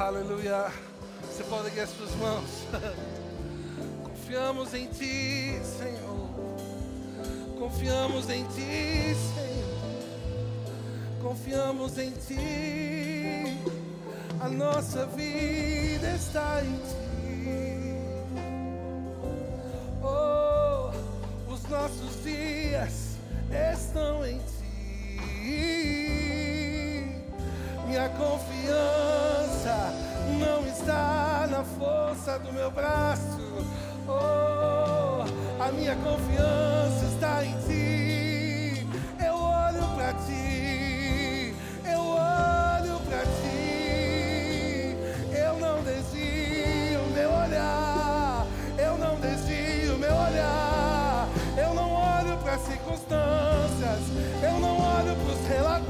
aleluia. Você pode erguer as suas mãos. Confiamos em Ti, Senhor. Confiamos em Ti, Senhor. Confiamos em Ti. A nossa vida está em Ti. Oh, os nossos dias estão em Ti. Minha confiança não está na força do meu braço. Oh, a minha confiança está em Ti. Eu olho para Ti. Eu olho para Ti. Eu não desvio meu olhar. Eu não desvio meu olhar. Eu não olho para as circunstâncias. Eu não olho para os relatórios.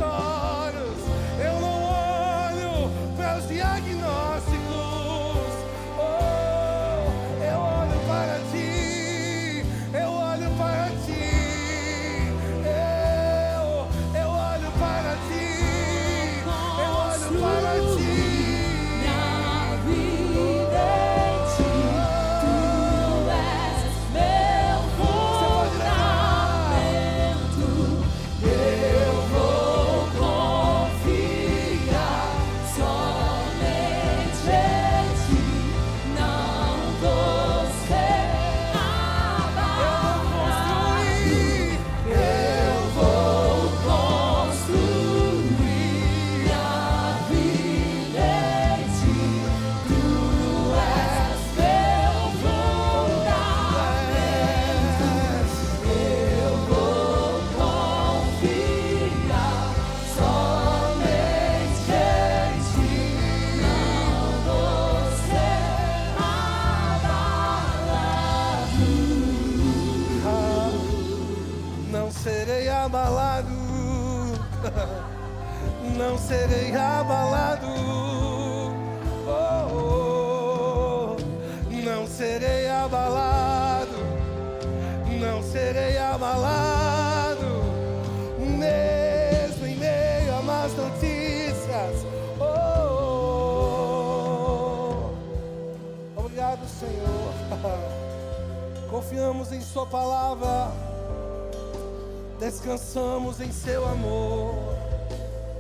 Descansamos em seu amor.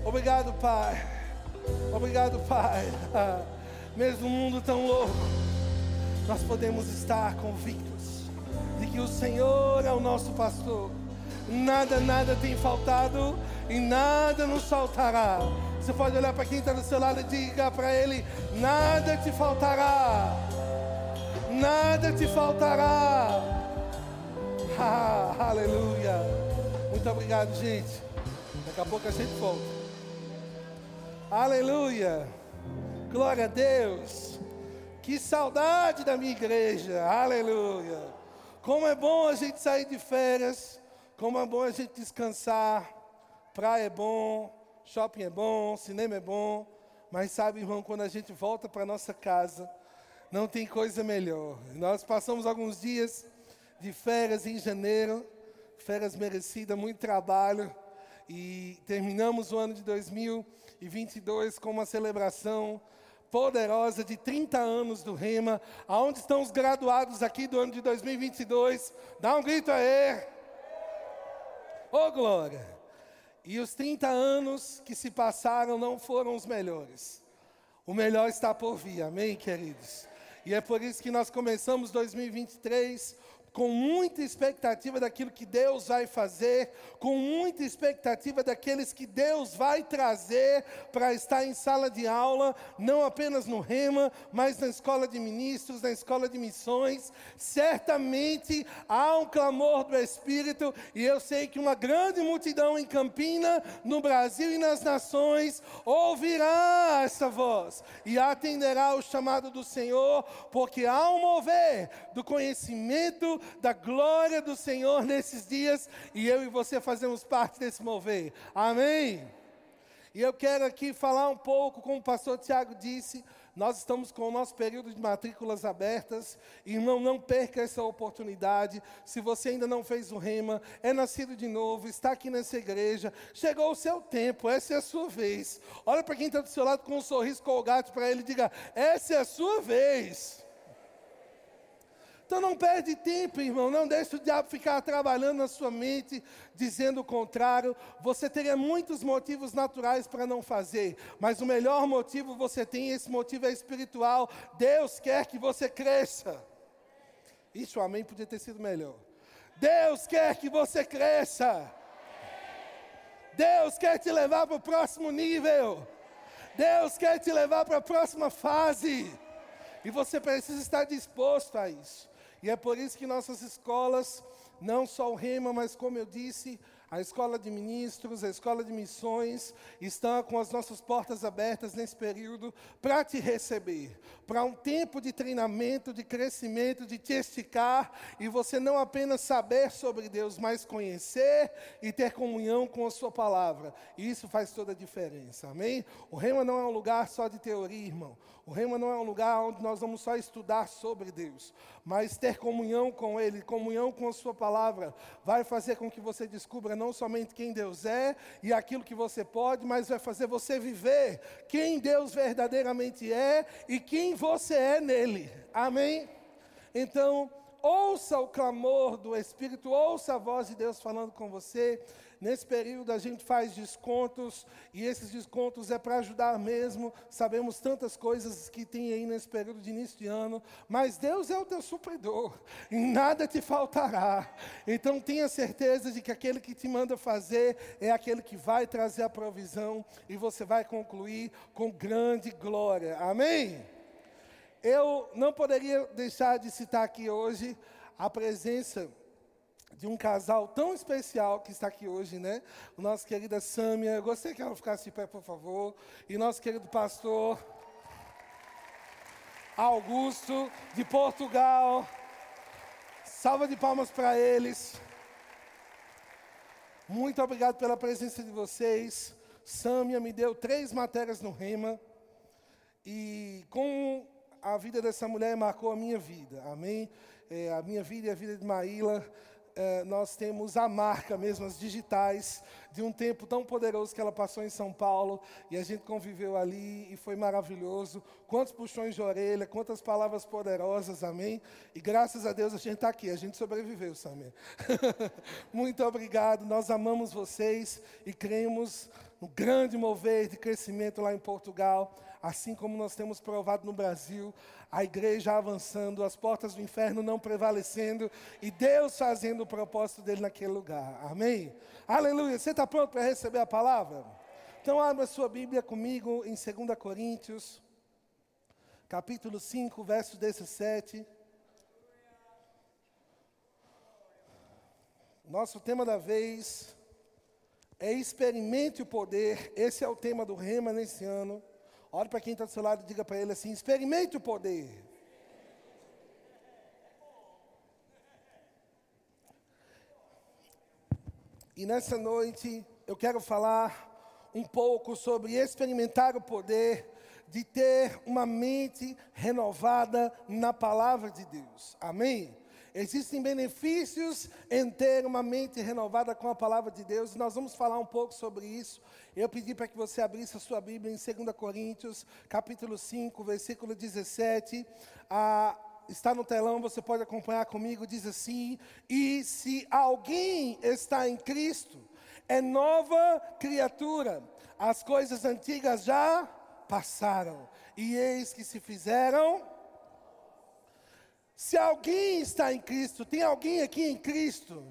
Obrigado, Pai. Obrigado, Pai. Mesmo um mundo tão louco, nós podemos estar convictos de que o Senhor é o nosso pastor. Nada, nada tem faltado e nada nos faltará. Você pode olhar para quem está do seu lado e diga para ele: nada te faltará. Nada te faltará. Ah, aleluia. Muito obrigado, gente. Daqui a pouco a gente volta. Aleluia. Glória a Deus. Que saudade da minha igreja. Aleluia. Como é bom a gente sair de férias. Como é bom a gente descansar. Praia é bom. Shopping é bom. Cinema é bom. Mas sabe, irmão, quando a gente volta para nossa casa, não tem coisa melhor. Nós passamos alguns dias de férias em janeiro, férias merecidas, muito trabalho, e terminamos o ano de 2022 com uma celebração poderosa de 30 anos do Rema. Aonde estão os graduados aqui do ano de 2022? Dá um grito aí. Ô glória! E os 30 anos que se passaram não foram os melhores. O melhor está por vir, amém, queridos? E é por isso que nós começamos 2023 com muita expectativa daquilo que Deus vai fazer, com muita expectativa daqueles que Deus vai trazer para estar em sala de aula, não apenas no Rema, mas na escola de ministros, na escola de missões. Certamente há um clamor do Espírito, e eu sei que uma grande multidão em Campina, no Brasil e nas nações, ouvirá essa voz e atenderá o chamado do Senhor, porque há um mover do conhecimento da glória do Senhor nesses dias, e eu e você fazemos parte desse mover. Amém? E eu quero aqui falar um pouco, como o pastor Tiago disse, nós estamos com o nosso período de matrículas abertas. Irmão, não perca essa oportunidade. Se você ainda não fez o rema, é nascido de novo, está aqui nessa igreja, chegou o seu tempo, essa é a sua vez. Olha para quem está do seu lado com um sorriso colgate para ele e diga: essa é a sua vez. Então não perde tempo, irmão. Não deixe o diabo ficar trabalhando na sua mente, dizendo o contrário. Você teria muitos motivos naturais para não fazer, mas o melhor motivo você tem, esse motivo é espiritual. Deus quer que você cresça. Isso, amém, podia ter sido melhor. Deus quer que você cresça. Deus quer te levar para o próximo nível. Deus quer te levar para a próxima fase. E você precisa estar disposto a isso. E é por isso que nossas escolas, não só o Rema, mas como eu disse, a escola de ministros, a escola de missões, estão com as nossas portas abertas nesse período para te receber, para um tempo de treinamento, de crescimento, de te esticar e você não apenas saber sobre Deus, mas conhecer e ter comunhão com a Sua palavra. E isso faz toda a diferença, amém? O Rema não é um lugar só de teoria, irmão. O Rema não é um lugar onde nós vamos só estudar sobre Deus, mas ter comunhão com Ele, comunhão com a Sua palavra, vai fazer com que você descubra não somente quem Deus é e aquilo que você pode, mas vai fazer você viver quem Deus verdadeiramente é e quem você é nele. Amém? Então, ouça o clamor do Espírito, ouça a voz de Deus falando com você. Nesse período a gente faz descontos e esses descontos é para ajudar mesmo. Sabemos tantas coisas que tem aí nesse período de início de ano, mas Deus é o teu supridor e nada te faltará. Então tenha certeza de que aquele que te manda fazer é aquele que vai trazer a provisão e você vai concluir com grande glória. Amém? Eu não poderia deixar de citar aqui hoje a presença de um casal tão especial que está aqui hoje, né? O nosso querida Sâmia. Eu gostaria que ela ficasse de pé, por favor. E nosso querido pastor Augusto, de Portugal. Salva de palmas para eles. Muito obrigado pela presença de vocês. Sâmia me deu três matérias no Rema. E com a vida dessa mulher marcou a minha vida. Amém? É, a minha vida e a vida de Maíla é, nós temos a marca mesmo, as digitais, de um tempo tão poderoso que ela passou em São Paulo, e a gente conviveu ali, e foi maravilhoso. Quantos puxões de orelha, quantas palavras poderosas, amém? E graças a Deus a gente está aqui, a gente sobreviveu, Samir. Muito obrigado, nós amamos vocês e cremos no grande mover de crescimento lá em Portugal, assim como nós temos provado no Brasil, a igreja avançando, as portas do inferno não prevalecendo e Deus fazendo o propósito dele naquele lugar. Amém? Aleluia. Você está pronto para receber a palavra? Então abra sua Bíblia comigo em 2 Coríntios, capítulo 5, verso 17. Nosso tema da vez é experimente o poder. Esse é o tema do Rema nesse ano. Olhe para quem está do seu lado e diga para ele assim: experimente o poder. E nessa noite eu quero falar um pouco sobre experimentar o poder de ter uma mente renovada na palavra de Deus. Amém? Existem benefícios em ter uma mente renovada com a palavra de Deus, e nós vamos falar um pouco sobre isso. Eu pedi para que você abrisse a sua Bíblia em 2 Coríntios, capítulo 5, versículo 17. Ah, está no telão, você pode acompanhar comigo, diz assim: E se alguém está em Cristo, é nova criatura, as coisas antigas já passaram, e eis que se fizeram se alguém está em Cristo, tem alguém aqui em Cristo?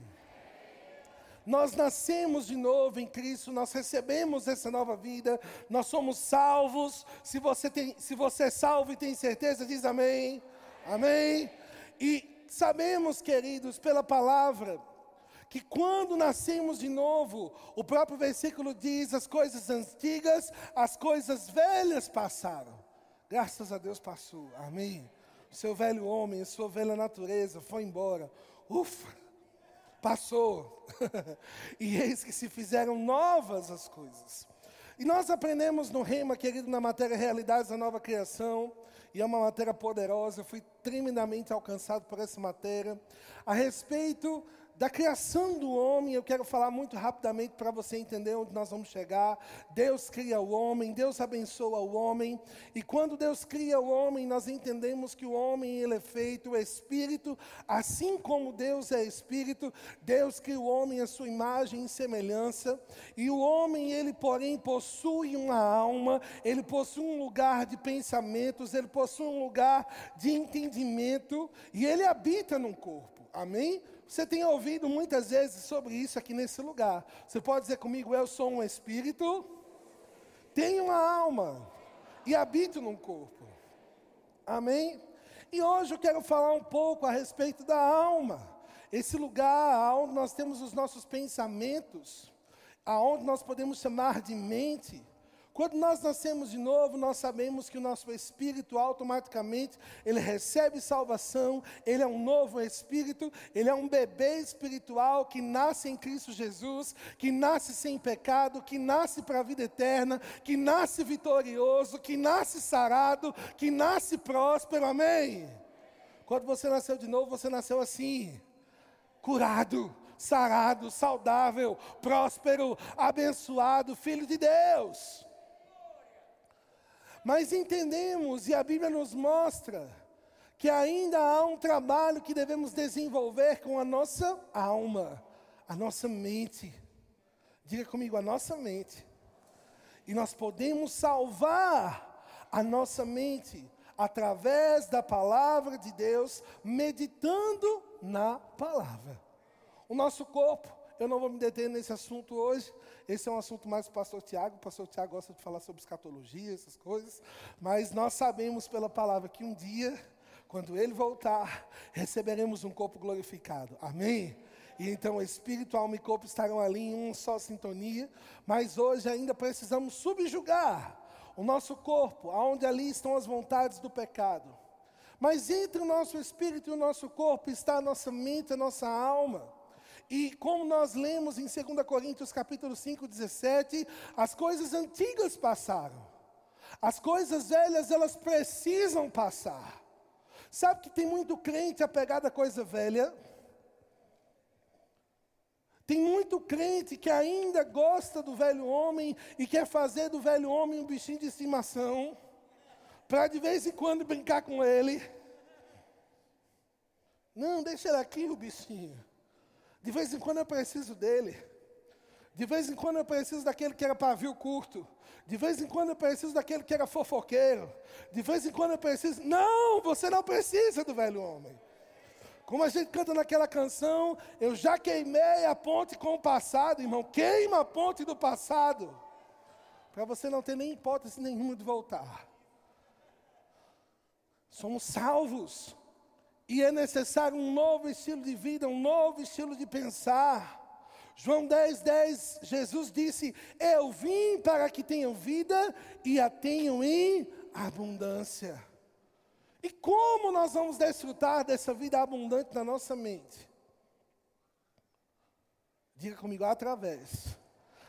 Nós nascemos de novo em Cristo, nós recebemos essa nova vida, nós somos salvos. Se você, tem, se você é salvo e tem certeza, diz amém. Amém. E sabemos, queridos, pela palavra, que quando nascemos de novo, o próprio versículo diz: as coisas antigas, as coisas velhas passaram. Graças a Deus passou. Amém seu velho homem, sua velha natureza foi embora. Ufa, passou. e eis que se fizeram novas as coisas. E nós aprendemos no Rema, querido, na matéria Realidades da Nova Criação, e é uma matéria poderosa, eu fui tremendamente alcançado por essa matéria, a respeito da criação do homem, eu quero falar muito rapidamente para você entender onde nós vamos chegar. Deus cria o homem, Deus abençoa o homem, e quando Deus cria o homem, nós entendemos que o homem ele é feito espírito, assim como Deus é espírito, Deus cria o homem à sua imagem e semelhança, e o homem ele porém possui uma alma, ele possui um lugar de pensamentos, ele possui um lugar de entendimento, e ele habita num corpo. Amém? Você tem ouvido muitas vezes sobre isso aqui nesse lugar. Você pode dizer comigo: Eu sou um espírito, tenho uma alma e habito num corpo. Amém? E hoje eu quero falar um pouco a respeito da alma. Esse lugar onde nós temos os nossos pensamentos, aonde nós podemos chamar de mente. Quando nós nascemos de novo, nós sabemos que o nosso espírito automaticamente, ele recebe salvação, ele é um novo espírito, ele é um bebê espiritual que nasce em Cristo Jesus, que nasce sem pecado, que nasce para a vida eterna, que nasce vitorioso, que nasce sarado, que nasce próspero. Amém. Quando você nasceu de novo, você nasceu assim, curado, sarado, saudável, próspero, abençoado, filho de Deus. Mas entendemos, e a Bíblia nos mostra, que ainda há um trabalho que devemos desenvolver com a nossa alma, a nossa mente. Diga comigo, a nossa mente. E nós podemos salvar a nossa mente através da palavra de Deus, meditando na palavra. O nosso corpo, eu não vou me deter nesse assunto hoje, esse é um assunto mais do pastor Tiago. O pastor Tiago gosta de falar sobre escatologia, essas coisas. Mas nós sabemos pela palavra que um dia, quando ele voltar, receberemos um corpo glorificado. Amém? E então o espírito, alma e corpo estarão ali em uma só sintonia. Mas hoje ainda precisamos subjugar o nosso corpo, aonde ali estão as vontades do pecado. Mas entre o nosso espírito e o nosso corpo está a nossa mente, a nossa alma. E como nós lemos em 2 Coríntios capítulo 5, 17, as coisas antigas passaram. As coisas velhas, elas precisam passar. Sabe que tem muito crente apegado à coisa velha? Tem muito crente que ainda gosta do velho homem e quer fazer do velho homem um bichinho de estimação, para de vez em quando brincar com ele. Não, deixa ele aqui, o bichinho. De vez em quando eu preciso dele. De vez em quando eu preciso daquele que era pavio curto. De vez em quando eu preciso daquele que era fofoqueiro. De vez em quando eu preciso. Não, você não precisa do velho homem. Como a gente canta naquela canção, eu já queimei a ponte com o passado, irmão. Queima a ponte do passado. Para você não ter nem hipótese nenhuma de voltar. Somos salvos. E é necessário um novo estilo de vida, um novo estilo de pensar. João 10, 10, Jesus disse: Eu vim para que tenham vida e a tenham em abundância. E como nós vamos desfrutar dessa vida abundante na nossa mente? Diga comigo, através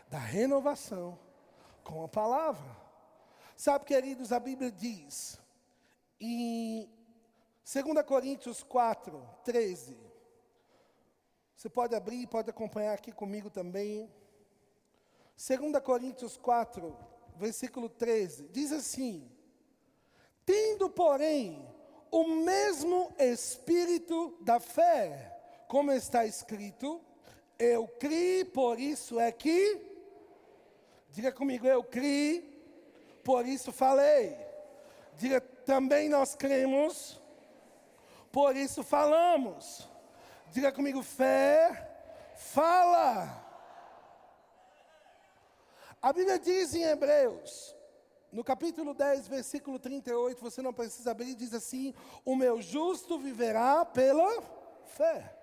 da renovação com a palavra. Sabe, queridos, a Bíblia diz em 2 Coríntios 4, 13. Você pode abrir, pode acompanhar aqui comigo também. 2 Coríntios 4, versículo 13. Diz assim: Tendo, porém, o mesmo espírito da fé, como está escrito, eu criei, por isso é que. Diga comigo, eu criei, por isso falei. Diga, também nós cremos por isso falamos. Diga comigo, fé, fala. A Bíblia diz em Hebreus, no capítulo 10, versículo 38, você não precisa abrir, diz assim: O meu justo viverá pela fé.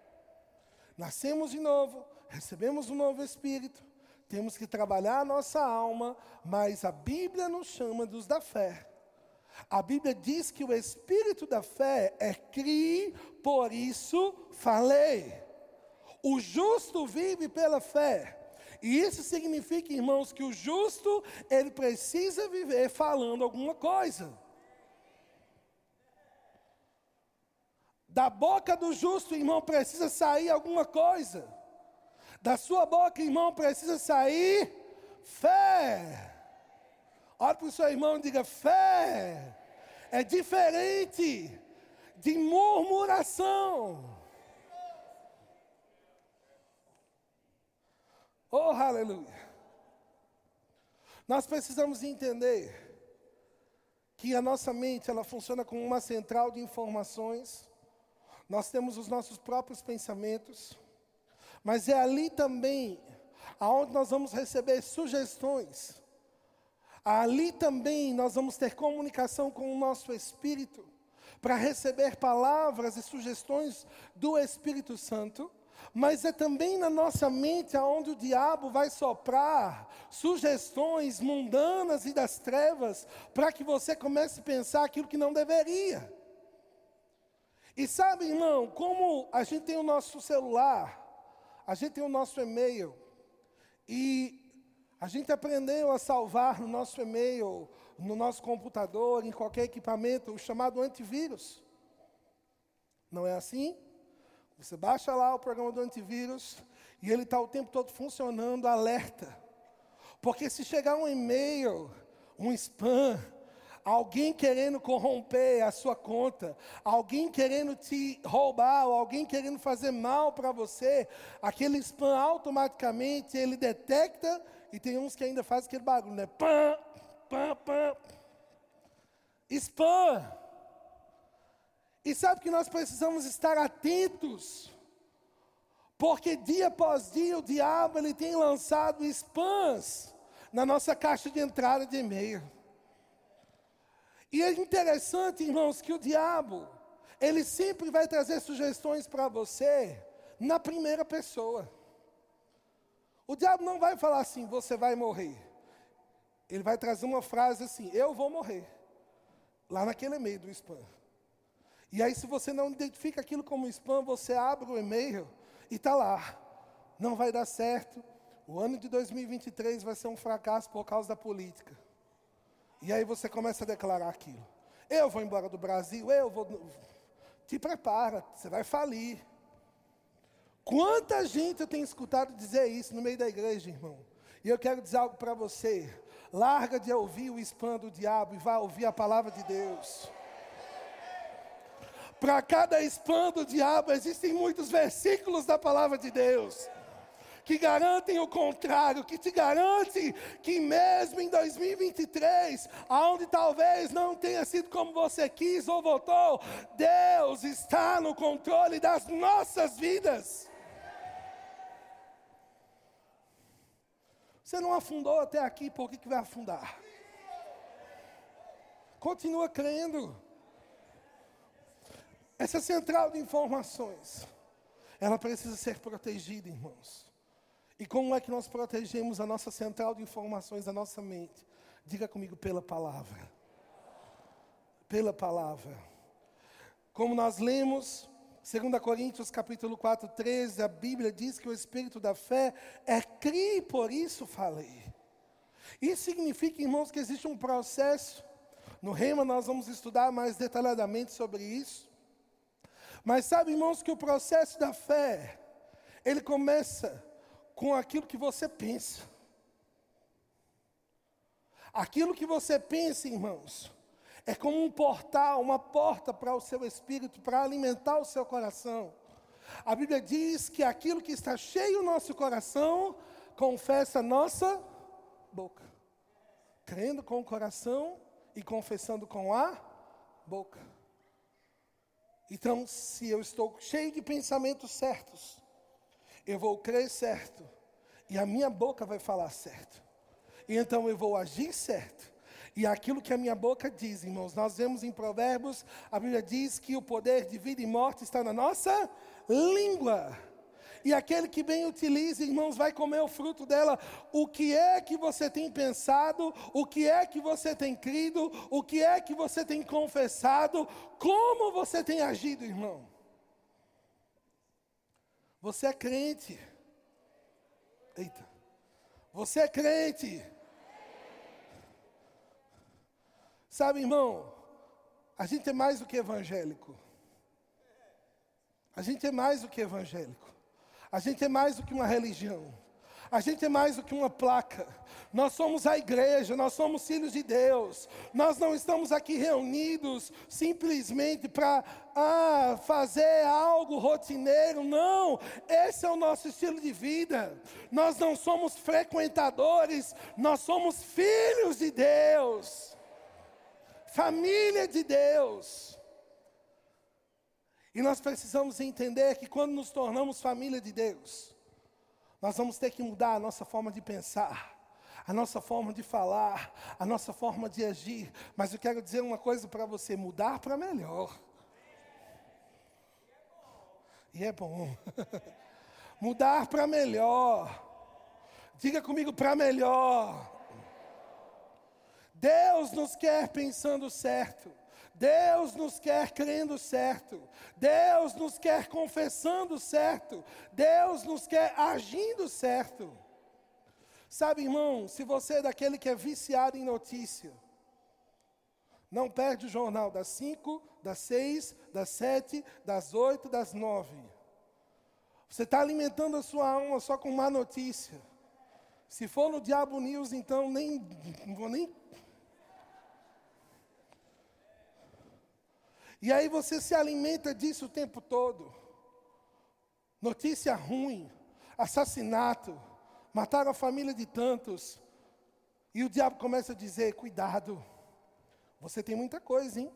Nascemos de novo, recebemos um novo espírito, temos que trabalhar a nossa alma, mas a Bíblia nos chama dos da fé. A Bíblia diz que o espírito da fé é crie, por isso falei. O justo vive pela fé. E isso significa, irmãos, que o justo, ele precisa viver falando alguma coisa. Da boca do justo, irmão, precisa sair alguma coisa. Da sua boca, irmão, precisa sair fé. Olha para o seu irmão e diga: fé é diferente de murmuração. Oh, aleluia. Nós precisamos entender que a nossa mente, ela funciona como uma central de informações. Nós temos os nossos próprios pensamentos, mas é ali também aonde nós vamos receber sugestões. Ali também nós vamos ter comunicação com o nosso espírito para receber palavras e sugestões do Espírito Santo mas é também na nossa mente aonde o diabo vai soprar sugestões mundanas e das trevas para que você comece a pensar aquilo que não deveria. E sabe, irmão, como a gente tem o nosso celular, a gente tem o nosso e-mail, e a gente aprendeu a salvar no nosso e-mail, no nosso computador, em qualquer equipamento, o chamado antivírus. Não é assim? Você baixa lá o programa do antivírus e ele está o tempo todo funcionando, alerta. Porque se chegar um e-mail, um spam, alguém querendo corromper a sua conta, alguém querendo te roubar, ou alguém querendo fazer mal para você, aquele spam automaticamente ele detecta e tem uns que ainda fazem aquele barulho, né? Pam, pam, pam. Spam. E sabe que nós precisamos estar atentos, porque dia após dia o diabo ele tem lançado spams na nossa caixa de entrada de e-mail. E é interessante, irmãos, que o diabo, ele sempre vai trazer sugestões para você na primeira pessoa. O diabo não vai falar assim, você vai morrer. Ele vai trazer uma frase assim, eu vou morrer. Lá naquele e-mail do spam. E aí, se você não identifica aquilo como spam, você abre o e-mail e está lá. Não vai dar certo. O ano de 2023 vai ser um fracasso por causa da política. E aí você começa a declarar aquilo. Eu vou embora do Brasil, eu vou. Te prepara, você vai falir. Quanta gente eu tenho escutado dizer isso no meio da igreja, irmão? E eu quero dizer algo para você. Larga de ouvir o spam do diabo e vá ouvir a palavra de Deus. Para cada spam do diabo existem muitos versículos da palavra de Deus que garantem o contrário, que te garante que mesmo em 2023, aonde talvez não tenha sido como você quis ou votou, Deus está no controle das nossas vidas. Você não afundou até aqui, por que, que vai afundar? Continua crendo. Essa central de informações, ela precisa ser protegida, irmãos. E como é que nós protegemos a nossa central de informações, a nossa mente? Diga comigo pela palavra. Pela palavra. Como nós lemos, 2 Coríntios capítulo 4, 13, a Bíblia diz que o espírito da fé é crer, por isso falei. Isso significa, irmãos, que existe um processo. No Rema nós vamos estudar mais detalhadamente sobre isso. Mas sabe, irmãos, que o processo da fé, ele começa com aquilo que você pensa. Aquilo que você pensa, irmãos, é como um portal, uma porta para o seu espírito, para alimentar o seu coração. A Bíblia diz que aquilo que está cheio no nosso coração, confessa a nossa boca. Crendo com o coração e confessando com a boca. Então, se eu estou cheio de pensamentos certos, eu vou crer certo, e a minha boca vai falar certo. E então eu vou agir certo. E aquilo que a minha boca diz, irmãos, nós vemos em Provérbios, a Bíblia diz que o poder de vida e morte está na nossa língua. E aquele que bem utiliza, irmãos, vai comer o fruto dela. O que é que você tem pensado? O que é que você tem crido? O que é que você tem confessado? Como você tem agido, irmão? Você é crente. Eita. Você é crente. Sabe, irmão, a gente é mais do que evangélico. A gente é mais do que evangélico. A gente é mais do que uma religião. A gente é mais do que uma placa. Nós somos a igreja, nós somos filhos de Deus. Nós não estamos aqui reunidos simplesmente para ah, fazer algo rotineiro. Não, esse é o nosso estilo de vida. Nós não somos frequentadores, nós somos filhos de Deus. Família de Deus. E nós precisamos entender que quando nos tornamos família de Deus, nós vamos ter que mudar a nossa forma de pensar, a nossa forma de falar, a nossa forma de agir. Mas eu quero dizer uma coisa para você: mudar para melhor. E é bom. mudar para melhor. Diga comigo para melhor. Deus nos quer pensando certo. Deus nos quer crendo certo, Deus nos quer confessando certo, Deus nos quer agindo certo. Sabe, irmão, se você é daquele que é viciado em notícia, não perde o jornal das 5, das 6, das 7, das 8, das 9. Você está alimentando a sua alma só com má notícia. Se for no Diabo News, então nem, vou nem E aí você se alimenta disso o tempo todo. Notícia ruim, assassinato, mataram a família de tantos. E o diabo começa a dizer: cuidado, você tem muita coisa, hein?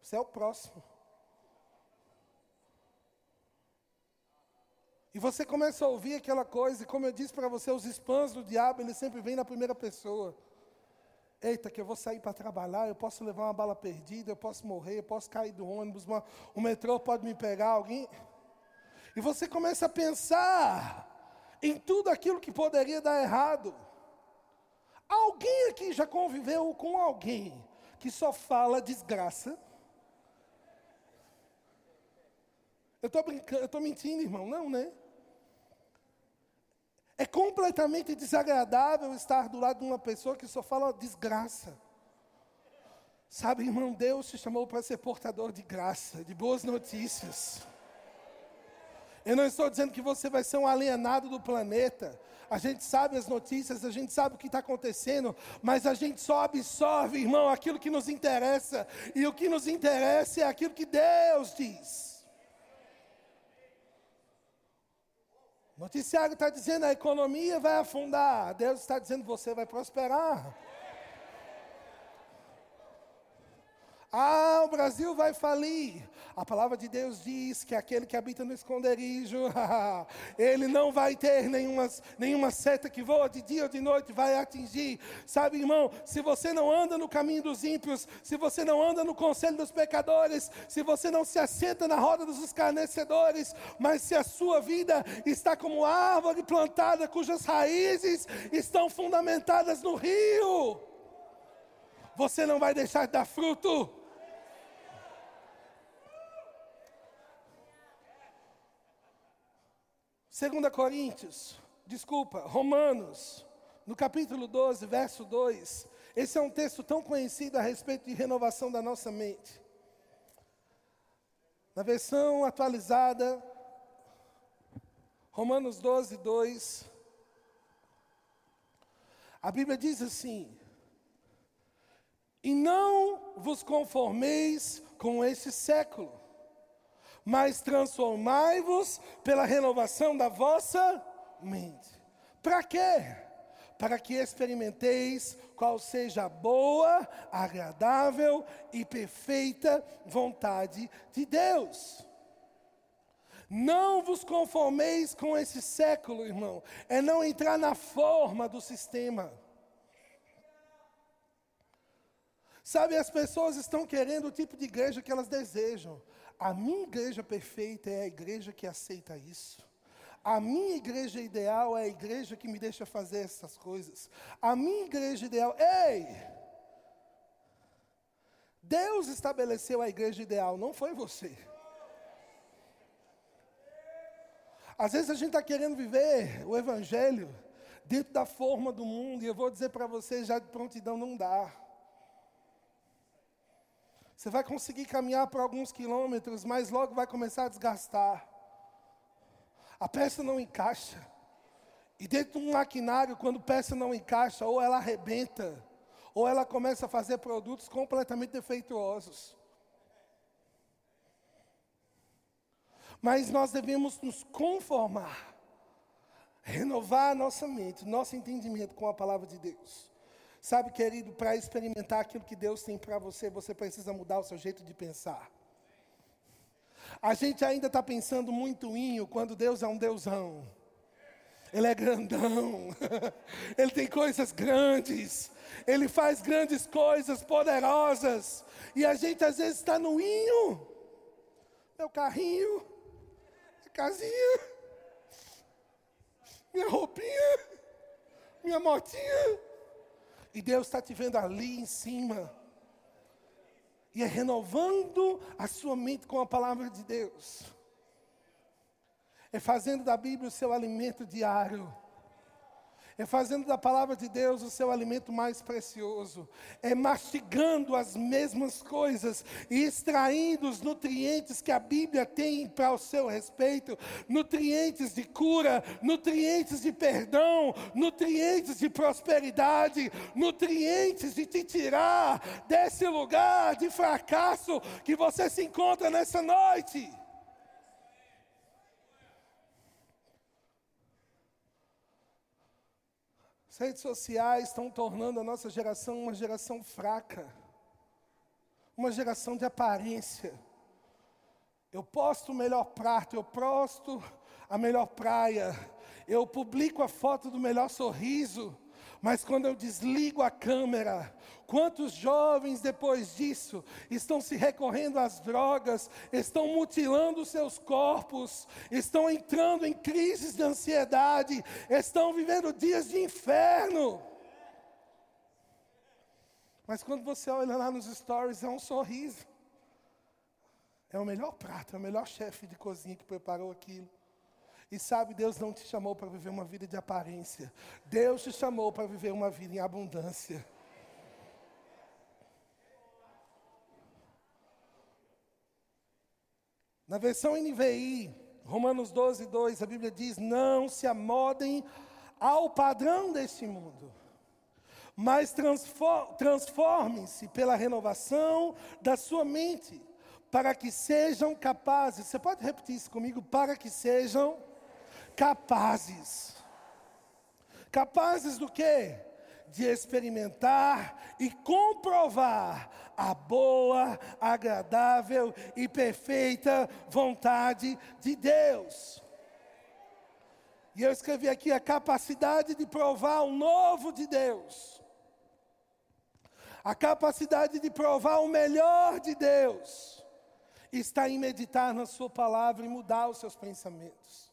Você é o próximo. E você começa a ouvir aquela coisa, e como eu disse para você, os spams do diabo, ele sempre vem na primeira pessoa. Eita, que eu vou sair para trabalhar, eu posso levar uma bala perdida, eu posso morrer, eu posso cair do ônibus, uma, o metrô pode me pegar, alguém. E você começa a pensar em tudo aquilo que poderia dar errado. Alguém aqui já conviveu com alguém que só fala desgraça? Eu estou brincando, eu estou mentindo, irmão, não, né? É completamente desagradável estar do lado de uma pessoa que só fala desgraça. Sabe, irmão, Deus te chamou para ser portador de graça, de boas notícias. Eu não estou dizendo que você vai ser um alienado do planeta. A gente sabe as notícias, a gente sabe o que está acontecendo, mas a gente só absorve, irmão, aquilo que nos interessa. E o que nos interessa é aquilo que Deus diz. Noticiário está dizendo a economia vai afundar. Deus está dizendo você vai prosperar. Ah, o Brasil vai falir. A palavra de Deus diz que aquele que habita no esconderijo, ele não vai ter nenhuma, nenhuma seta que voa de dia ou de noite, vai atingir. Sabe, irmão, se você não anda no caminho dos ímpios, se você não anda no conselho dos pecadores, se você não se assenta na roda dos escarnecedores, mas se a sua vida está como árvore plantada, cujas raízes estão fundamentadas no rio, você não vai deixar de dar fruto. 2 Coríntios, desculpa, Romanos, no capítulo 12, verso 2. Esse é um texto tão conhecido a respeito de renovação da nossa mente. Na versão atualizada, Romanos 12, 2. A Bíblia diz assim: E não vos conformeis com este século mas transformai-vos pela renovação da vossa mente. Para quê? Para que experimenteis qual seja a boa, agradável e perfeita vontade de Deus. Não vos conformeis com esse século, irmão. É não entrar na forma do sistema. Sabe, as pessoas estão querendo o tipo de igreja que elas desejam. A minha igreja perfeita é a igreja que aceita isso. A minha igreja ideal é a igreja que me deixa fazer essas coisas. A minha igreja ideal, ei! Deus estabeleceu a igreja ideal, não foi você. Às vezes a gente está querendo viver o Evangelho dentro da forma do mundo, e eu vou dizer para você, já de prontidão não dá. Você vai conseguir caminhar por alguns quilômetros, mas logo vai começar a desgastar. A peça não encaixa. E dentro de um maquinário, quando peça não encaixa, ou ela arrebenta, ou ela começa a fazer produtos completamente defeituosos. Mas nós devemos nos conformar, renovar nossa mente, nosso entendimento com a palavra de Deus. Sabe, querido, para experimentar aquilo que Deus tem para você, você precisa mudar o seu jeito de pensar. A gente ainda está pensando muito inho quando Deus é um Deusão. Ele é grandão, ele tem coisas grandes, ele faz grandes coisas poderosas, e a gente às vezes está no inho, meu carrinho, minha casinha, minha roupinha, minha motinha, e Deus está te vendo ali em cima, e é renovando a sua mente com a palavra de Deus é fazendo da Bíblia o seu alimento diário. É fazendo da palavra de Deus o seu alimento mais precioso. É mastigando as mesmas coisas e extraindo os nutrientes que a Bíblia tem para o seu respeito: nutrientes de cura, nutrientes de perdão, nutrientes de prosperidade, nutrientes de te tirar desse lugar de fracasso que você se encontra nessa noite. As redes sociais estão tornando a nossa geração uma geração fraca, uma geração de aparência. Eu posto o melhor prato, eu posto a melhor praia, eu publico a foto do melhor sorriso, mas quando eu desligo a câmera, quantos jovens depois disso estão se recorrendo às drogas, estão mutilando seus corpos, estão entrando em crises de ansiedade, estão vivendo dias de inferno. Mas quando você olha lá nos stories, é um sorriso. É o melhor prato, é o melhor chefe de cozinha que preparou aquilo. E sabe, Deus não te chamou para viver uma vida de aparência. Deus te chamou para viver uma vida em abundância. Na versão NVI, Romanos 12, 2, a Bíblia diz: Não se amodem ao padrão deste mundo, mas transformem-se pela renovação da sua mente, para que sejam capazes. Você pode repetir isso comigo? Para que sejam capazes. Capazes do quê? De experimentar e comprovar a boa, agradável e perfeita vontade de Deus. E eu escrevi aqui a capacidade de provar o novo de Deus. A capacidade de provar o melhor de Deus está em meditar na Sua palavra e mudar os seus pensamentos.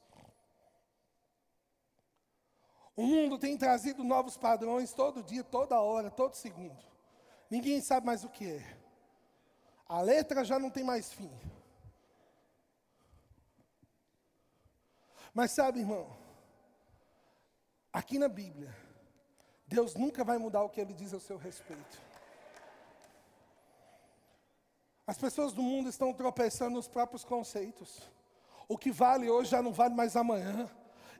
O mundo tem trazido novos padrões todo dia, toda hora, todo segundo. Ninguém sabe mais o que é. A letra já não tem mais fim. Mas sabe, irmão, aqui na Bíblia, Deus nunca vai mudar o que ele diz ao seu respeito. As pessoas do mundo estão tropeçando nos próprios conceitos. O que vale hoje já não vale mais amanhã.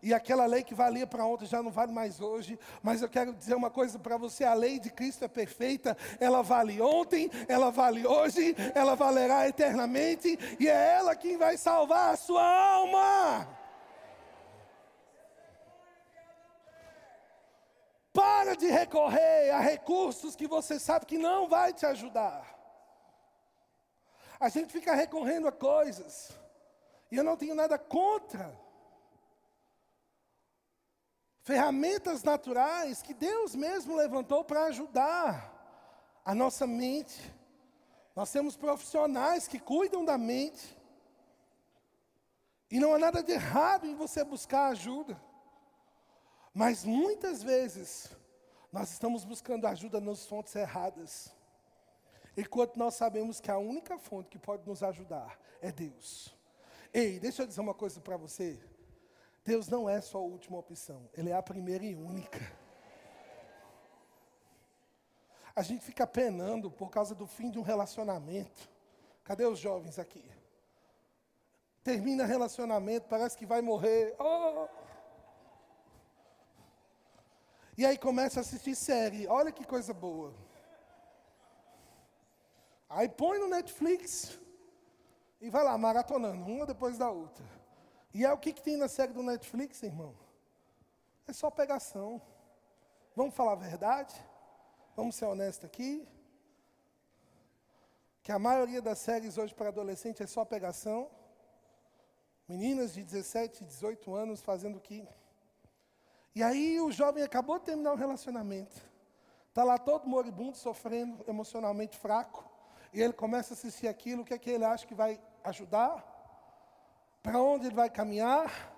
E aquela lei que valia para ontem já não vale mais hoje. Mas eu quero dizer uma coisa para você: a lei de Cristo é perfeita. Ela vale ontem, ela vale hoje, ela valerá eternamente. E é ela quem vai salvar a sua alma. Para de recorrer a recursos que você sabe que não vai te ajudar. A gente fica recorrendo a coisas. E eu não tenho nada contra ferramentas naturais que Deus mesmo levantou para ajudar a nossa mente. Nós temos profissionais que cuidam da mente. E não há nada de errado em você buscar ajuda. Mas muitas vezes nós estamos buscando ajuda nas fontes erradas. Enquanto nós sabemos que a única fonte que pode nos ajudar é Deus. Ei, deixa eu dizer uma coisa para você. Deus não é só a última opção, Ele é a primeira e única. A gente fica penando por causa do fim de um relacionamento. Cadê os jovens aqui? Termina relacionamento, parece que vai morrer. Oh! E aí começa a assistir série. Olha que coisa boa. Aí põe no Netflix e vai lá maratonando, uma depois da outra. E é o que, que tem na série do Netflix, irmão? É só pegação. Vamos falar a verdade? Vamos ser honestos aqui? Que a maioria das séries hoje para adolescente é só pegação. Meninas de 17, 18 anos fazendo o que? E aí o jovem acabou de terminar o relacionamento. Está lá todo moribundo, sofrendo, emocionalmente fraco. E ele começa a assistir aquilo, o que é que ele acha que vai ajudar? Para onde ele vai caminhar?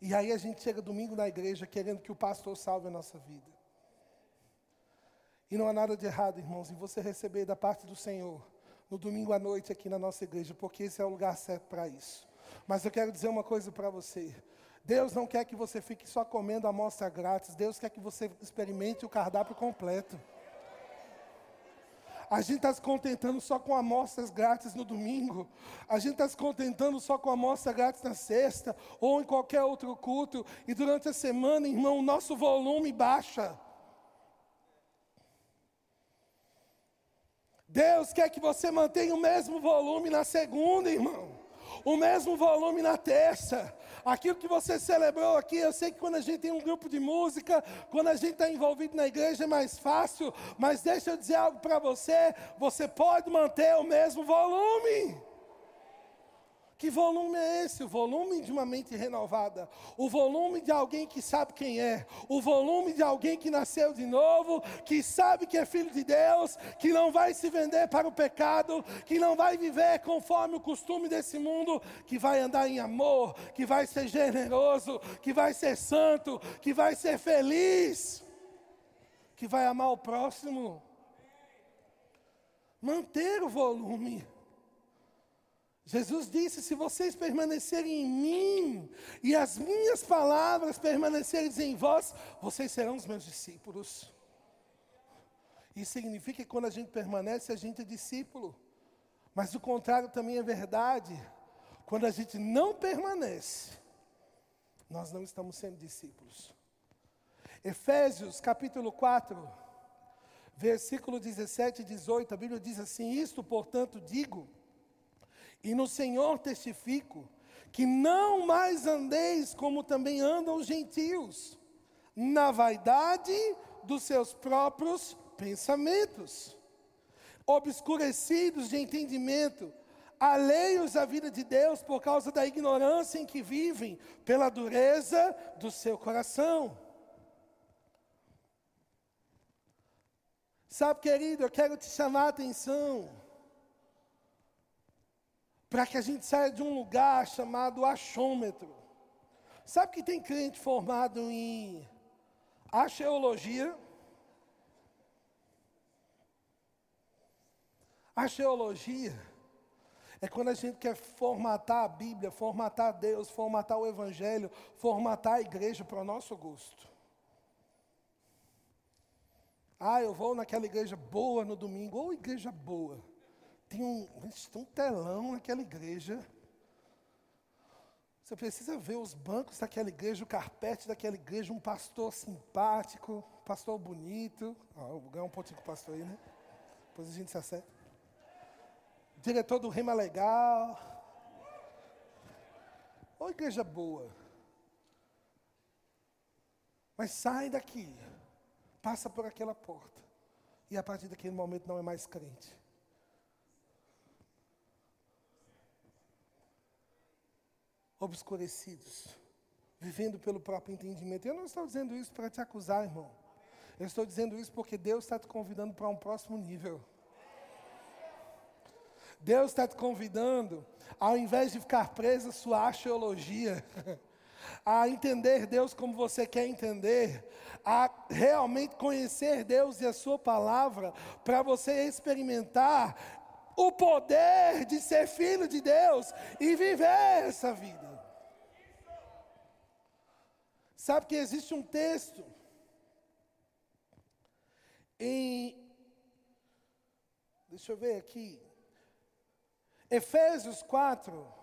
E aí a gente chega domingo na igreja querendo que o pastor salve a nossa vida. E não há nada de errado, irmãos, em você receber da parte do Senhor no domingo à noite aqui na nossa igreja, porque esse é o lugar certo para isso. Mas eu quero dizer uma coisa para você. Deus não quer que você fique só comendo a amostra grátis, Deus quer que você experimente o cardápio completo. A gente está se contentando só com amostras grátis no domingo. A gente está se contentando só com amostra grátis na sexta ou em qualquer outro culto. E durante a semana, irmão, o nosso volume baixa. Deus quer que você mantenha o mesmo volume na segunda, irmão. O mesmo volume na terça. Aquilo que você celebrou aqui, eu sei que quando a gente tem um grupo de música, quando a gente está envolvido na igreja é mais fácil, mas deixa eu dizer algo para você: você pode manter o mesmo volume. Que volume é esse? O volume de uma mente renovada. O volume de alguém que sabe quem é. O volume de alguém que nasceu de novo, que sabe que é filho de Deus, que não vai se vender para o pecado, que não vai viver conforme o costume desse mundo, que vai andar em amor, que vai ser generoso, que vai ser santo, que vai ser feliz, que vai amar o próximo. Manter o volume. Jesus disse: Se vocês permanecerem em mim e as minhas palavras permanecerem em vós, vocês serão os meus discípulos. Isso significa que quando a gente permanece, a gente é discípulo. Mas o contrário também é verdade. Quando a gente não permanece, nós não estamos sendo discípulos. Efésios capítulo 4, versículo 17 e 18, a Bíblia diz assim: Isto, portanto, digo e no Senhor testifico que não mais andeis como também andam os gentios, na vaidade dos seus próprios pensamentos, obscurecidos de entendimento, alheios à vida de Deus por causa da ignorância em que vivem, pela dureza do seu coração. Sabe, querido, eu quero te chamar a atenção para que a gente saia de um lugar chamado achômetro. Sabe que tem crente formado em arqueologia? Arqueologia é quando a gente quer formatar a Bíblia, formatar Deus, formatar o Evangelho, formatar a igreja para o nosso gosto. Ah, eu vou naquela igreja boa no domingo, ou igreja boa tem um, um telão naquela igreja. Você precisa ver os bancos daquela igreja, o carpete daquela igreja, um pastor simpático, um pastor bonito. Ah, vou ganhar um pontinho com o pastor aí, né? Depois a gente se acerta. Diretor do Rema legal. Ou igreja boa. Mas sai daqui, passa por aquela porta. E a partir daquele momento não é mais crente. Obscurecidos, vivendo pelo próprio entendimento. Eu não estou dizendo isso para te acusar, irmão. Eu estou dizendo isso porque Deus está te convidando para um próximo nível. Deus está te convidando, ao invés de ficar preso à sua arqueologia, a entender Deus como você quer entender, a realmente conhecer Deus e a Sua palavra, para você experimentar o poder de ser filho de Deus e viver essa vida. Sabe que existe um texto em. Deixa eu ver aqui. Efésios 4.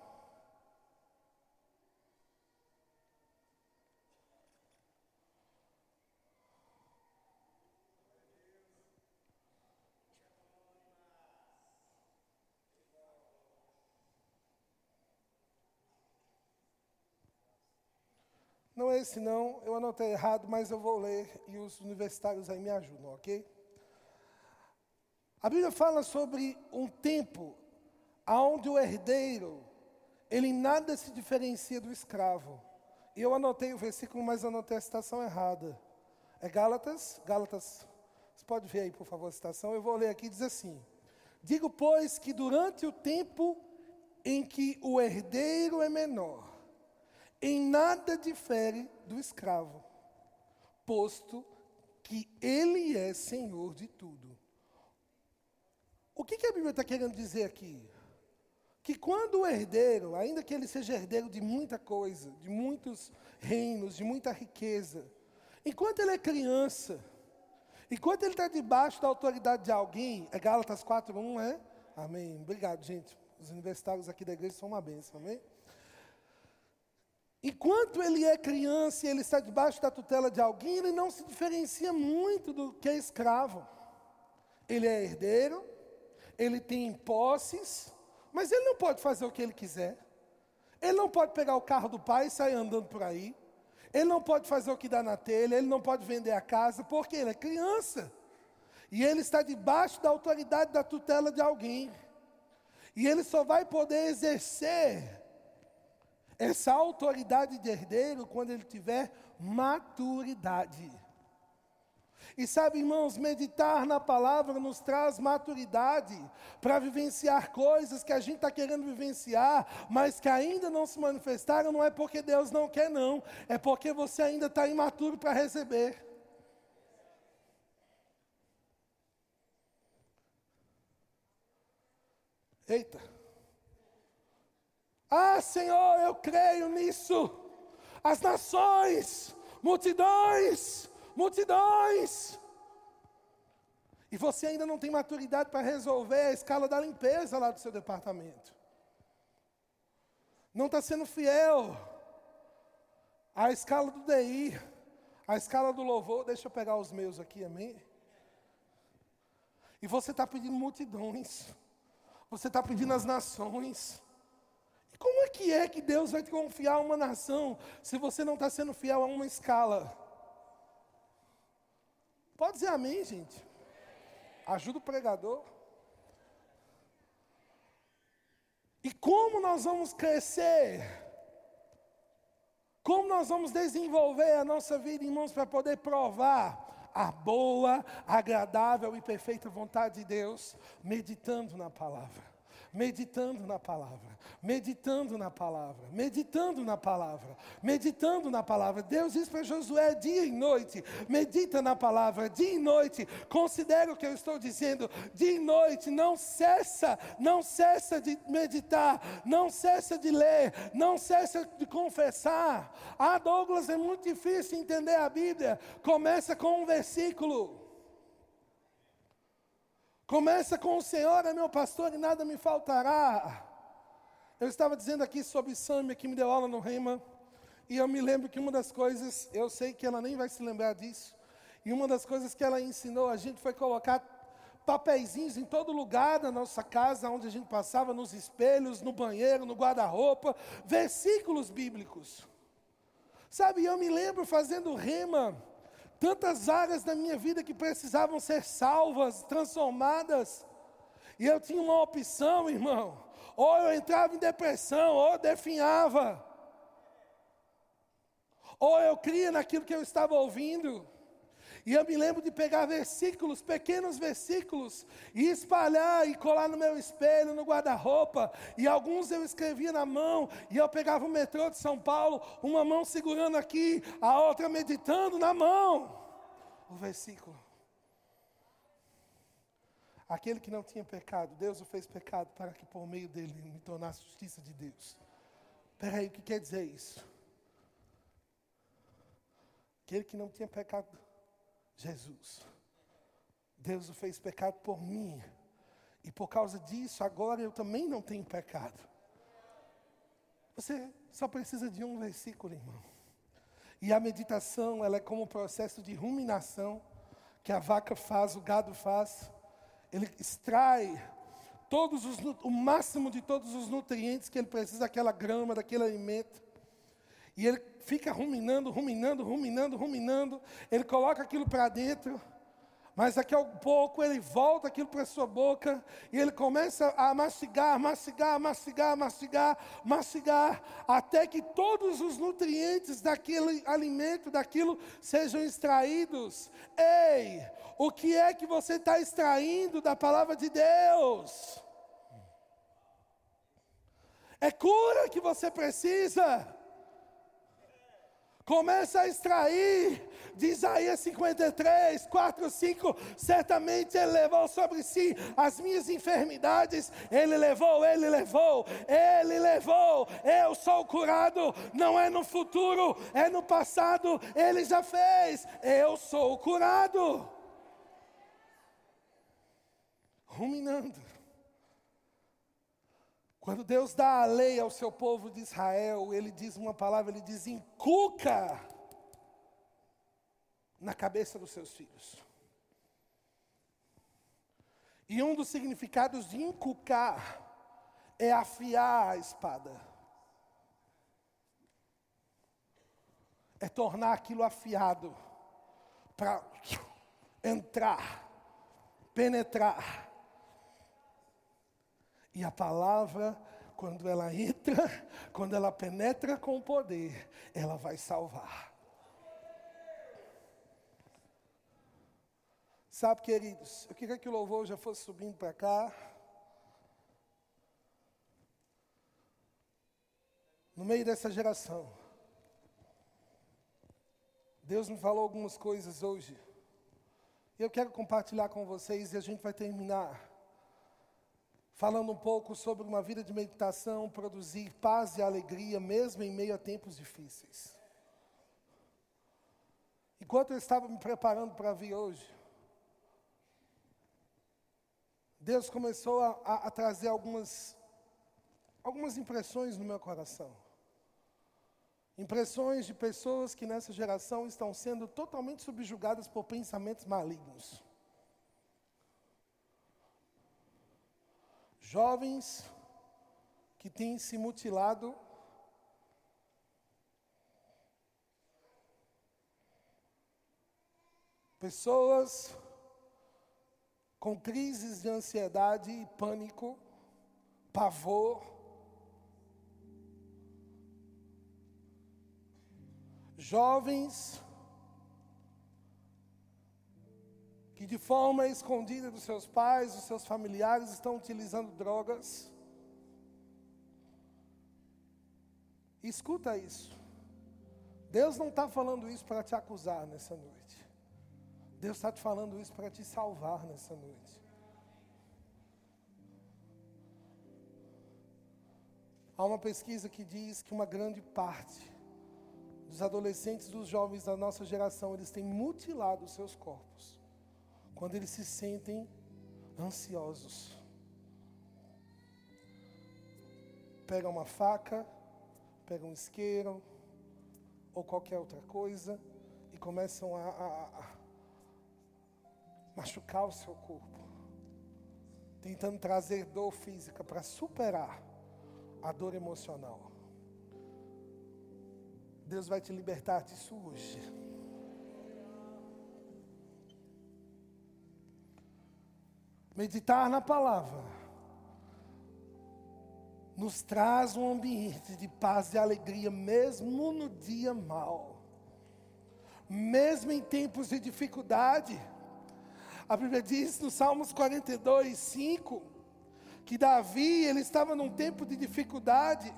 Não é esse não, eu anotei errado, mas eu vou ler e os universitários aí me ajudam, ok? A Bíblia fala sobre um tempo onde o herdeiro, ele nada se diferencia do escravo. Eu anotei o versículo, mas anotei a citação errada. É Gálatas, Gálatas, você pode ver aí, por favor, a citação. Eu vou ler aqui, diz assim: Digo, pois, que durante o tempo em que o herdeiro é menor, em nada difere do escravo, posto que ele é senhor de tudo. O que, que a Bíblia está querendo dizer aqui? Que quando o herdeiro, ainda que ele seja herdeiro de muita coisa, de muitos reinos, de muita riqueza, enquanto ele é criança, enquanto ele está debaixo da autoridade de alguém, é Gálatas 4.1, é? Amém. Obrigado, gente. Os universitários aqui da igreja são uma bênção, amém? Enquanto ele é criança e ele está debaixo da tutela de alguém, ele não se diferencia muito do que é escravo. Ele é herdeiro, ele tem posses, mas ele não pode fazer o que ele quiser. Ele não pode pegar o carro do pai e sair andando por aí. Ele não pode fazer o que dá na telha, ele não pode vender a casa, porque ele é criança. E ele está debaixo da autoridade da tutela de alguém. E ele só vai poder exercer essa autoridade de herdeiro quando ele tiver maturidade. E sabe, irmãos, meditar na palavra nos traz maturidade para vivenciar coisas que a gente está querendo vivenciar, mas que ainda não se manifestaram, não é porque Deus não quer, não, é porque você ainda está imaturo para receber. Eita. Ah, Senhor, eu creio nisso. As nações, multidões, multidões. E você ainda não tem maturidade para resolver a escala da limpeza lá do seu departamento. Não está sendo fiel à escala do DI, à escala do louvor. Deixa eu pegar os meus aqui, amém? E você está pedindo multidões. Você está pedindo as nações. Como é que é que Deus vai te confiar uma nação se você não está sendo fiel a uma escala? Pode dizer amém, gente? Ajuda o pregador. E como nós vamos crescer? Como nós vamos desenvolver a nossa vida, irmãos, para poder provar a boa, agradável e perfeita vontade de Deus, meditando na palavra meditando na palavra, meditando na palavra, meditando na palavra, meditando na palavra. Deus diz para Josué dia e noite: medita na palavra, dia e noite, considera o que eu estou dizendo, dia e noite, não cessa, não cessa de meditar, não cessa de ler, não cessa de confessar. Ah, Douglas, é muito difícil entender a Bíblia. Começa com um versículo. Começa com o Senhor é meu pastor e nada me faltará. Eu estava dizendo aqui sobre Sâmia, que me deu aula no Rema, e eu me lembro que uma das coisas, eu sei que ela nem vai se lembrar disso, e uma das coisas que ela ensinou a gente foi colocar papeizinhos em todo lugar da nossa casa, onde a gente passava, nos espelhos, no banheiro, no guarda-roupa, versículos bíblicos. Sabe, eu me lembro fazendo rema, tantas áreas da minha vida que precisavam ser salvas, transformadas. E eu tinha uma opção, irmão. Ou eu entrava em depressão, ou eu definhava. Ou eu cria naquilo que eu estava ouvindo. E eu me lembro de pegar versículos, pequenos versículos, e espalhar e colar no meu espelho, no guarda-roupa. E alguns eu escrevia na mão, e eu pegava o metrô de São Paulo, uma mão segurando aqui, a outra meditando na mão. O versículo. Aquele que não tinha pecado, Deus o fez pecado para que por meio dele me tornasse justiça de Deus. Espera aí, o que quer dizer isso? Aquele que não tinha pecado, Jesus. Deus o fez pecado por mim. E por causa disso, agora eu também não tenho pecado. Você só precisa de um versículo, irmão. E a meditação, ela é como um processo de ruminação que a vaca faz, o gado faz. Ele extrai todos os, o máximo de todos os nutrientes que ele precisa daquela grama, daquele alimento. E ele fica ruminando, ruminando, ruminando, ruminando. Ele coloca aquilo para dentro. Mas daqui a pouco ele volta aquilo para sua boca e ele começa a mastigar, mastigar, mastigar, mastigar, mastigar, até que todos os nutrientes daquele alimento, daquilo, sejam extraídos. Ei, o que é que você está extraindo da palavra de Deus? É cura que você precisa. Começa a extrair de Isaías 53, 4, 5. Certamente Ele levou sobre si as minhas enfermidades. Ele levou, Ele levou, Ele levou. Eu sou curado. Não é no futuro, é no passado. Ele já fez. Eu sou curado. Ruminando. Quando Deus dá a lei ao seu povo de Israel, ele diz uma palavra, ele diz: inculca na cabeça dos seus filhos. E um dos significados de inculcar é afiar a espada. É tornar aquilo afiado para entrar, penetrar e a palavra, quando ela entra, quando ela penetra com o poder, ela vai salvar. Sabe, queridos, eu queria que o louvor já fosse subindo para cá. No meio dessa geração, Deus me falou algumas coisas hoje. E eu quero compartilhar com vocês e a gente vai terminar falando um pouco sobre uma vida de meditação, produzir paz e alegria, mesmo em meio a tempos difíceis. Enquanto eu estava me preparando para vir hoje, Deus começou a, a, a trazer algumas, algumas impressões no meu coração. Impressões de pessoas que nessa geração estão sendo totalmente subjugadas por pensamentos malignos. Jovens que têm se mutilado. Pessoas com crises de ansiedade e pânico, pavor, jovens que de forma escondida dos seus pais, dos seus familiares, estão utilizando drogas. Escuta isso. Deus não está falando isso para te acusar nessa noite. Deus está te falando isso para te salvar nessa noite. Há uma pesquisa que diz que uma grande parte dos adolescentes, dos jovens da nossa geração, eles têm mutilado os seus corpos quando eles se sentem ansiosos. Pega uma faca, pega um isqueiro ou qualquer outra coisa e começam a, a, a machucar o seu corpo, tentando trazer dor física para superar a dor emocional. Deus vai te libertar disso hoje. Meditar na palavra nos traz um ambiente de paz e alegria, mesmo no dia mal, mesmo em tempos de dificuldade. A Bíblia diz no Salmos 42, 5, que Davi, ele estava num tempo de dificuldade,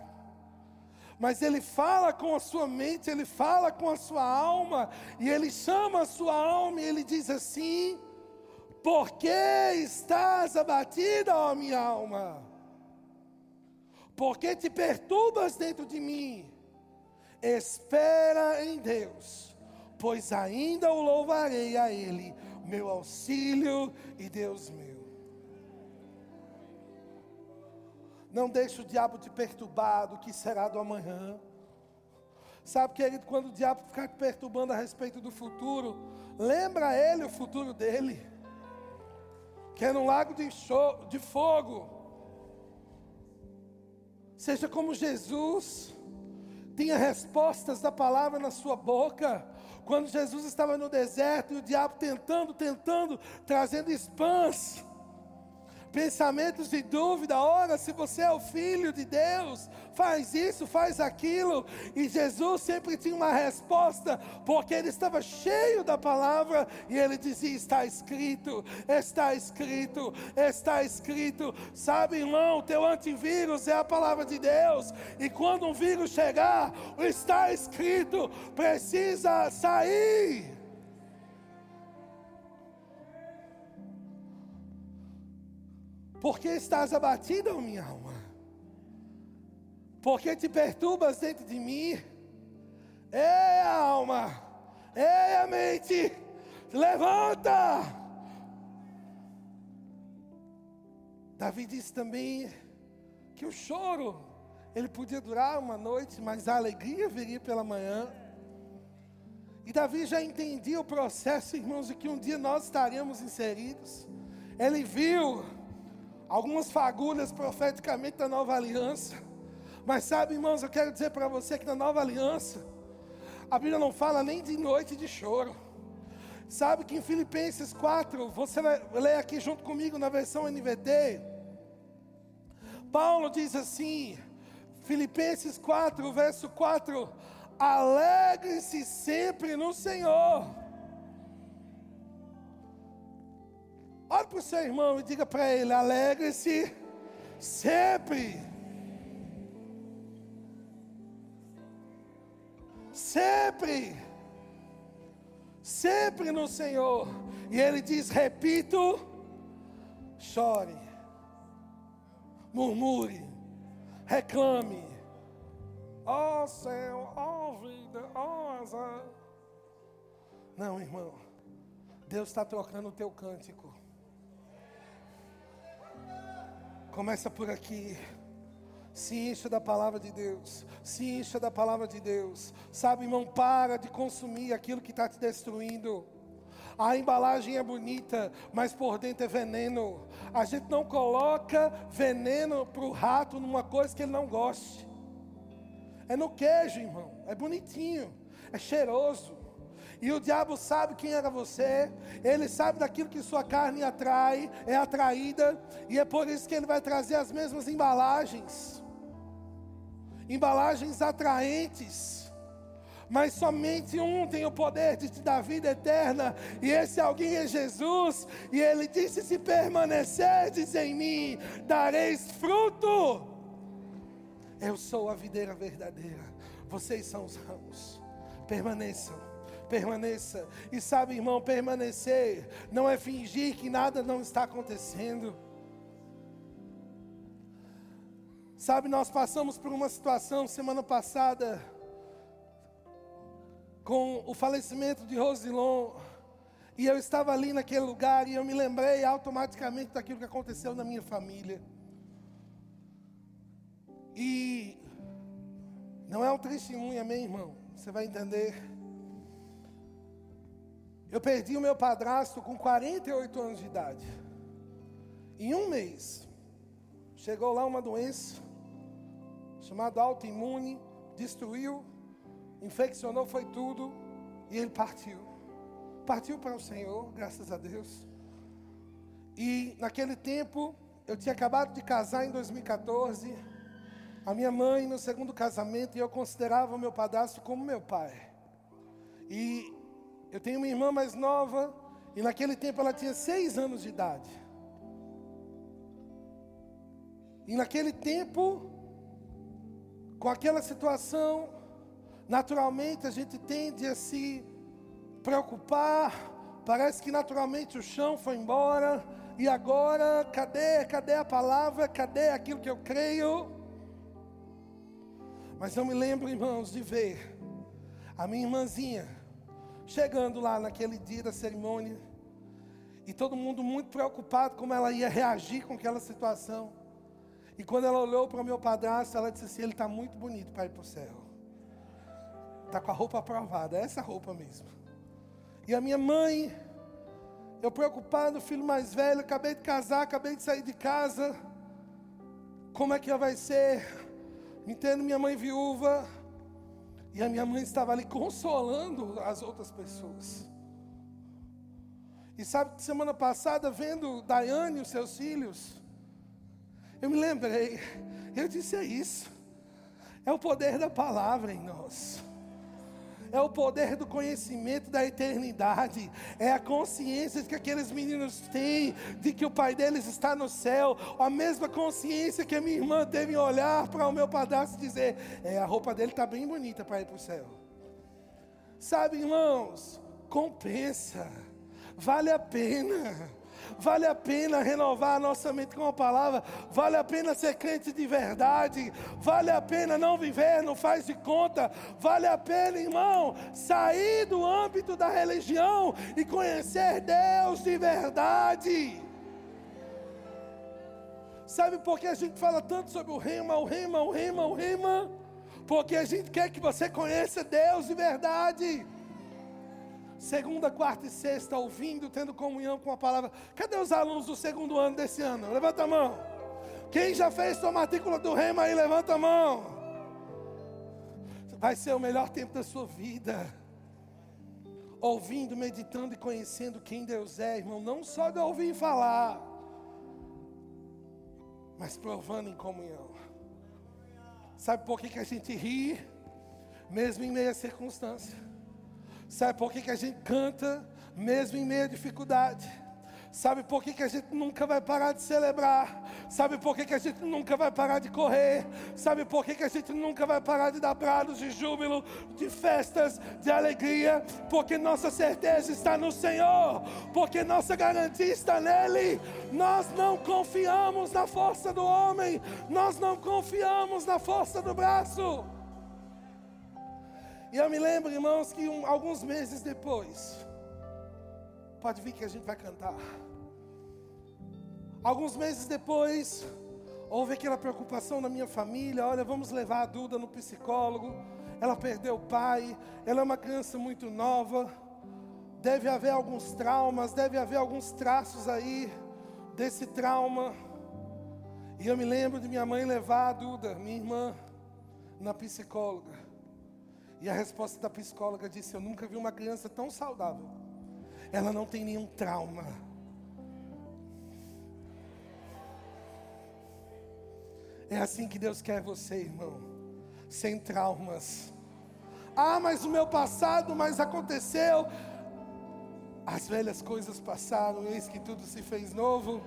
mas ele fala com a sua mente, ele fala com a sua alma, e ele chama a sua alma e ele diz assim: por que estás abatida, ó minha alma? Por que te perturbas dentro de mim? Espera em Deus, pois ainda o louvarei a Ele, meu auxílio e Deus meu. Não deixe o diabo te perturbar do que será do amanhã. Sabe, querido, quando o diabo ficar te perturbando a respeito do futuro, lembra ele o futuro dele, que é no lago de, de fogo. Seja como Jesus, tenha respostas da palavra na sua boca. Quando Jesus estava no deserto e o diabo tentando, tentando, trazendo spams pensamentos de dúvida, ora, se você é o filho de Deus, faz isso, faz aquilo. E Jesus sempre tinha uma resposta, porque ele estava cheio da palavra e ele dizia: Está escrito, está escrito, está escrito. Sabe, irmão, teu antivírus é a palavra de Deus, e quando um vírus chegar, está escrito precisa sair. Porque estás abatida, minha alma? Porque te perturbas dentro de mim? Ei, alma! Ei, a mente! Levanta! Davi disse também que o choro ele podia durar uma noite, mas a alegria viria pela manhã. E Davi já entendia o processo, irmãos, de que um dia nós estaríamos inseridos. Ele viu algumas fagulhas profeticamente da nova aliança. Mas sabe, irmãos, eu quero dizer para você que na nova aliança, a Bíblia não fala nem de noite de choro. Sabe que em Filipenses 4, você ler aqui junto comigo na versão NVT. Paulo diz assim, Filipenses 4, verso 4: Alegre-se sempre no Senhor. Olhe para o seu irmão e diga para ele: alegre-se sempre. Sempre. Sempre no Senhor. E ele diz: repito, chore, murmure, reclame. Ó oh, céu, ó oh, vida, ó oh, azar. Não, irmão. Deus está trocando o teu cântico. Começa por aqui. Se encha da palavra de Deus. Se encha da palavra de Deus. Sabe, irmão, para de consumir aquilo que está te destruindo. A embalagem é bonita, mas por dentro é veneno. A gente não coloca veneno para o rato numa coisa que ele não goste. É no queijo, irmão. É bonitinho. É cheiroso. E o diabo sabe quem era você, ele sabe daquilo que sua carne atrai, é atraída, e é por isso que ele vai trazer as mesmas embalagens embalagens atraentes. Mas somente um tem o poder de te dar vida eterna, e esse alguém é Jesus. E ele disse: Se permanecerdes em mim, dareis fruto. Eu sou a videira verdadeira, vocês são os ramos. Permaneçam permaneça. E sabe, irmão, permanecer não é fingir que nada não está acontecendo. Sabe, nós passamos por uma situação semana passada com o falecimento de Rosilon. E eu estava ali naquele lugar e eu me lembrei automaticamente daquilo que aconteceu na minha família. E não é um testemunho, amém, irmão? Você vai entender. Eu perdi o meu padrasto com 48 anos de idade. Em um mês, chegou lá uma doença chamada autoimune, destruiu, infeccionou, foi tudo, e ele partiu. Partiu para o Senhor, graças a Deus. E naquele tempo, eu tinha acabado de casar em 2014. A minha mãe no segundo casamento, e eu considerava o meu padrasto como meu pai. E eu tenho uma irmã mais nova, e naquele tempo ela tinha seis anos de idade. E naquele tempo, com aquela situação, naturalmente a gente tende a se preocupar, parece que naturalmente o chão foi embora, e agora, cadê, cadê a palavra, cadê aquilo que eu creio? Mas eu me lembro, irmãos, de ver a minha irmãzinha, Chegando lá naquele dia da cerimônia, e todo mundo muito preocupado como ela ia reagir com aquela situação. E quando ela olhou para o meu padrasto, ela disse assim: Ele está muito bonito para ir para o céu. Está com a roupa aprovada, é essa roupa mesmo. E a minha mãe, eu preocupado, filho mais velho, acabei de casar, acabei de sair de casa. Como é que vai ser? Entendo minha mãe viúva. E a minha mãe estava ali consolando as outras pessoas. E sabe que semana passada, vendo Daiane e os seus filhos, eu me lembrei, eu disse: é isso, é o poder da palavra em nós é o poder do conhecimento da eternidade, é a consciência que aqueles meninos têm de que o pai deles está no céu, a mesma consciência que a minha irmã teve em olhar para o meu padrasto e dizer: é, a roupa dele está bem bonita para ir para o céu. Sabe, irmãos, compensa, vale a pena. Vale a pena renovar a nossa mente com a palavra. Vale a pena ser crente de verdade. Vale a pena não viver, não faz de conta. Vale a pena, irmão, sair do âmbito da religião e conhecer Deus de verdade. Sabe por que a gente fala tanto sobre o rema, o rema, o rema, o rema? Porque a gente quer que você conheça Deus de verdade segunda, quarta e sexta, ouvindo, tendo comunhão com a palavra. Cadê os alunos do segundo ano desse ano? Levanta a mão. Quem já fez sua matrícula do Rema aí, levanta a mão. Vai ser o melhor tempo da sua vida. Ouvindo, meditando e conhecendo quem Deus é, irmão. Não só de ouvir falar, mas provando em comunhão. Sabe por que, que a gente ri, mesmo em meia circunstância? Sabe por que, que a gente canta, mesmo em meio à dificuldade? Sabe por que, que a gente nunca vai parar de celebrar? Sabe por que, que a gente nunca vai parar de correr? Sabe por que, que a gente nunca vai parar de dar brados de júbilo, de festas, de alegria? Porque nossa certeza está no Senhor, porque nossa garantia está nele. Nós não confiamos na força do homem, nós não confiamos na força do braço. E eu me lembro, irmãos, que um, alguns meses depois, pode vir que a gente vai cantar. Alguns meses depois, houve aquela preocupação na minha família: olha, vamos levar a Duda no psicólogo. Ela perdeu o pai, ela é uma criança muito nova. Deve haver alguns traumas, deve haver alguns traços aí desse trauma. E eu me lembro de minha mãe levar a Duda, minha irmã, na psicóloga. E a resposta da psicóloga disse: Eu nunca vi uma criança tão saudável. Ela não tem nenhum trauma. É assim que Deus quer você, irmão. Sem traumas. Ah, mas o meu passado, mas aconteceu. As velhas coisas passaram, eis que tudo se fez novo.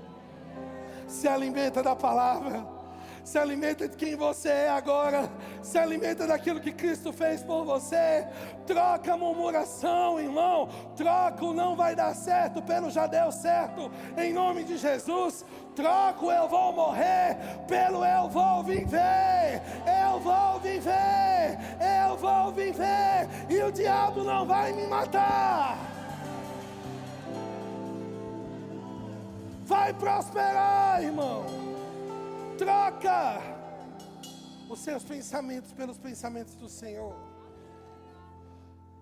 Se alimenta da palavra se alimenta de quem você é agora, se alimenta daquilo que Cristo fez por você. Troca a murmuração, irmão. Troca o não vai dar certo pelo já deu certo, em nome de Jesus. Troco eu vou morrer pelo eu vou viver. Eu vou viver, eu vou viver, e o diabo não vai me matar. Vai prosperar, irmão. Troca os seus pensamentos pelos pensamentos do Senhor.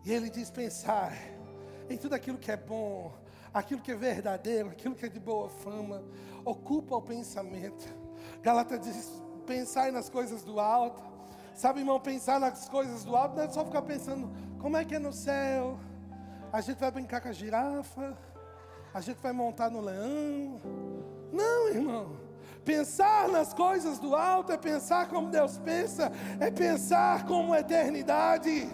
E Ele diz: pensar em tudo aquilo que é bom, aquilo que é verdadeiro, aquilo que é de boa fama. Ocupa o pensamento. Galata diz: pensar nas coisas do alto. Sabe, irmão, pensar nas coisas do alto não é só ficar pensando como é que é no céu. A gente vai brincar com a girafa. A gente vai montar no leão. Não, irmão. Pensar nas coisas do alto é pensar como Deus pensa, é pensar como eternidade.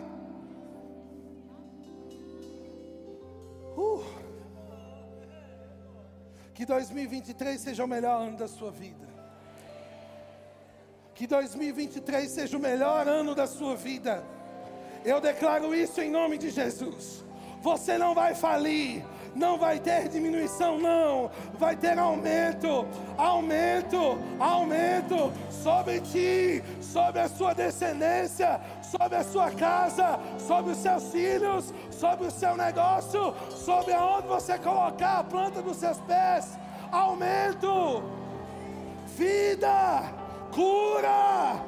Uh. Que 2023 seja o melhor ano da sua vida. Que 2023 seja o melhor ano da sua vida. Eu declaro isso em nome de Jesus. Você não vai falir, não vai ter diminuição, não, vai ter aumento, aumento, aumento sobre ti, sobre a sua descendência, sobre a sua casa, sobre os seus filhos, sobre o seu negócio, sobre aonde você colocar a planta dos seus pés. Aumento, vida, cura.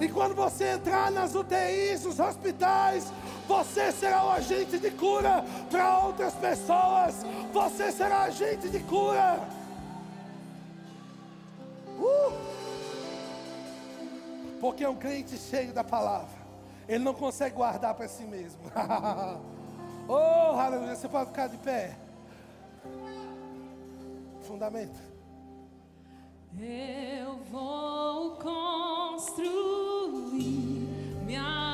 E quando você entrar nas UTIs, nos hospitais, você será o agente de cura para outras pessoas. Você será agente de cura. Uh! Porque um crente cheio da palavra, ele não consegue guardar para si mesmo. oh, aleluia. Você pode ficar de pé. Fundamento. Eu vou construir minha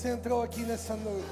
você entrou aqui nessa noite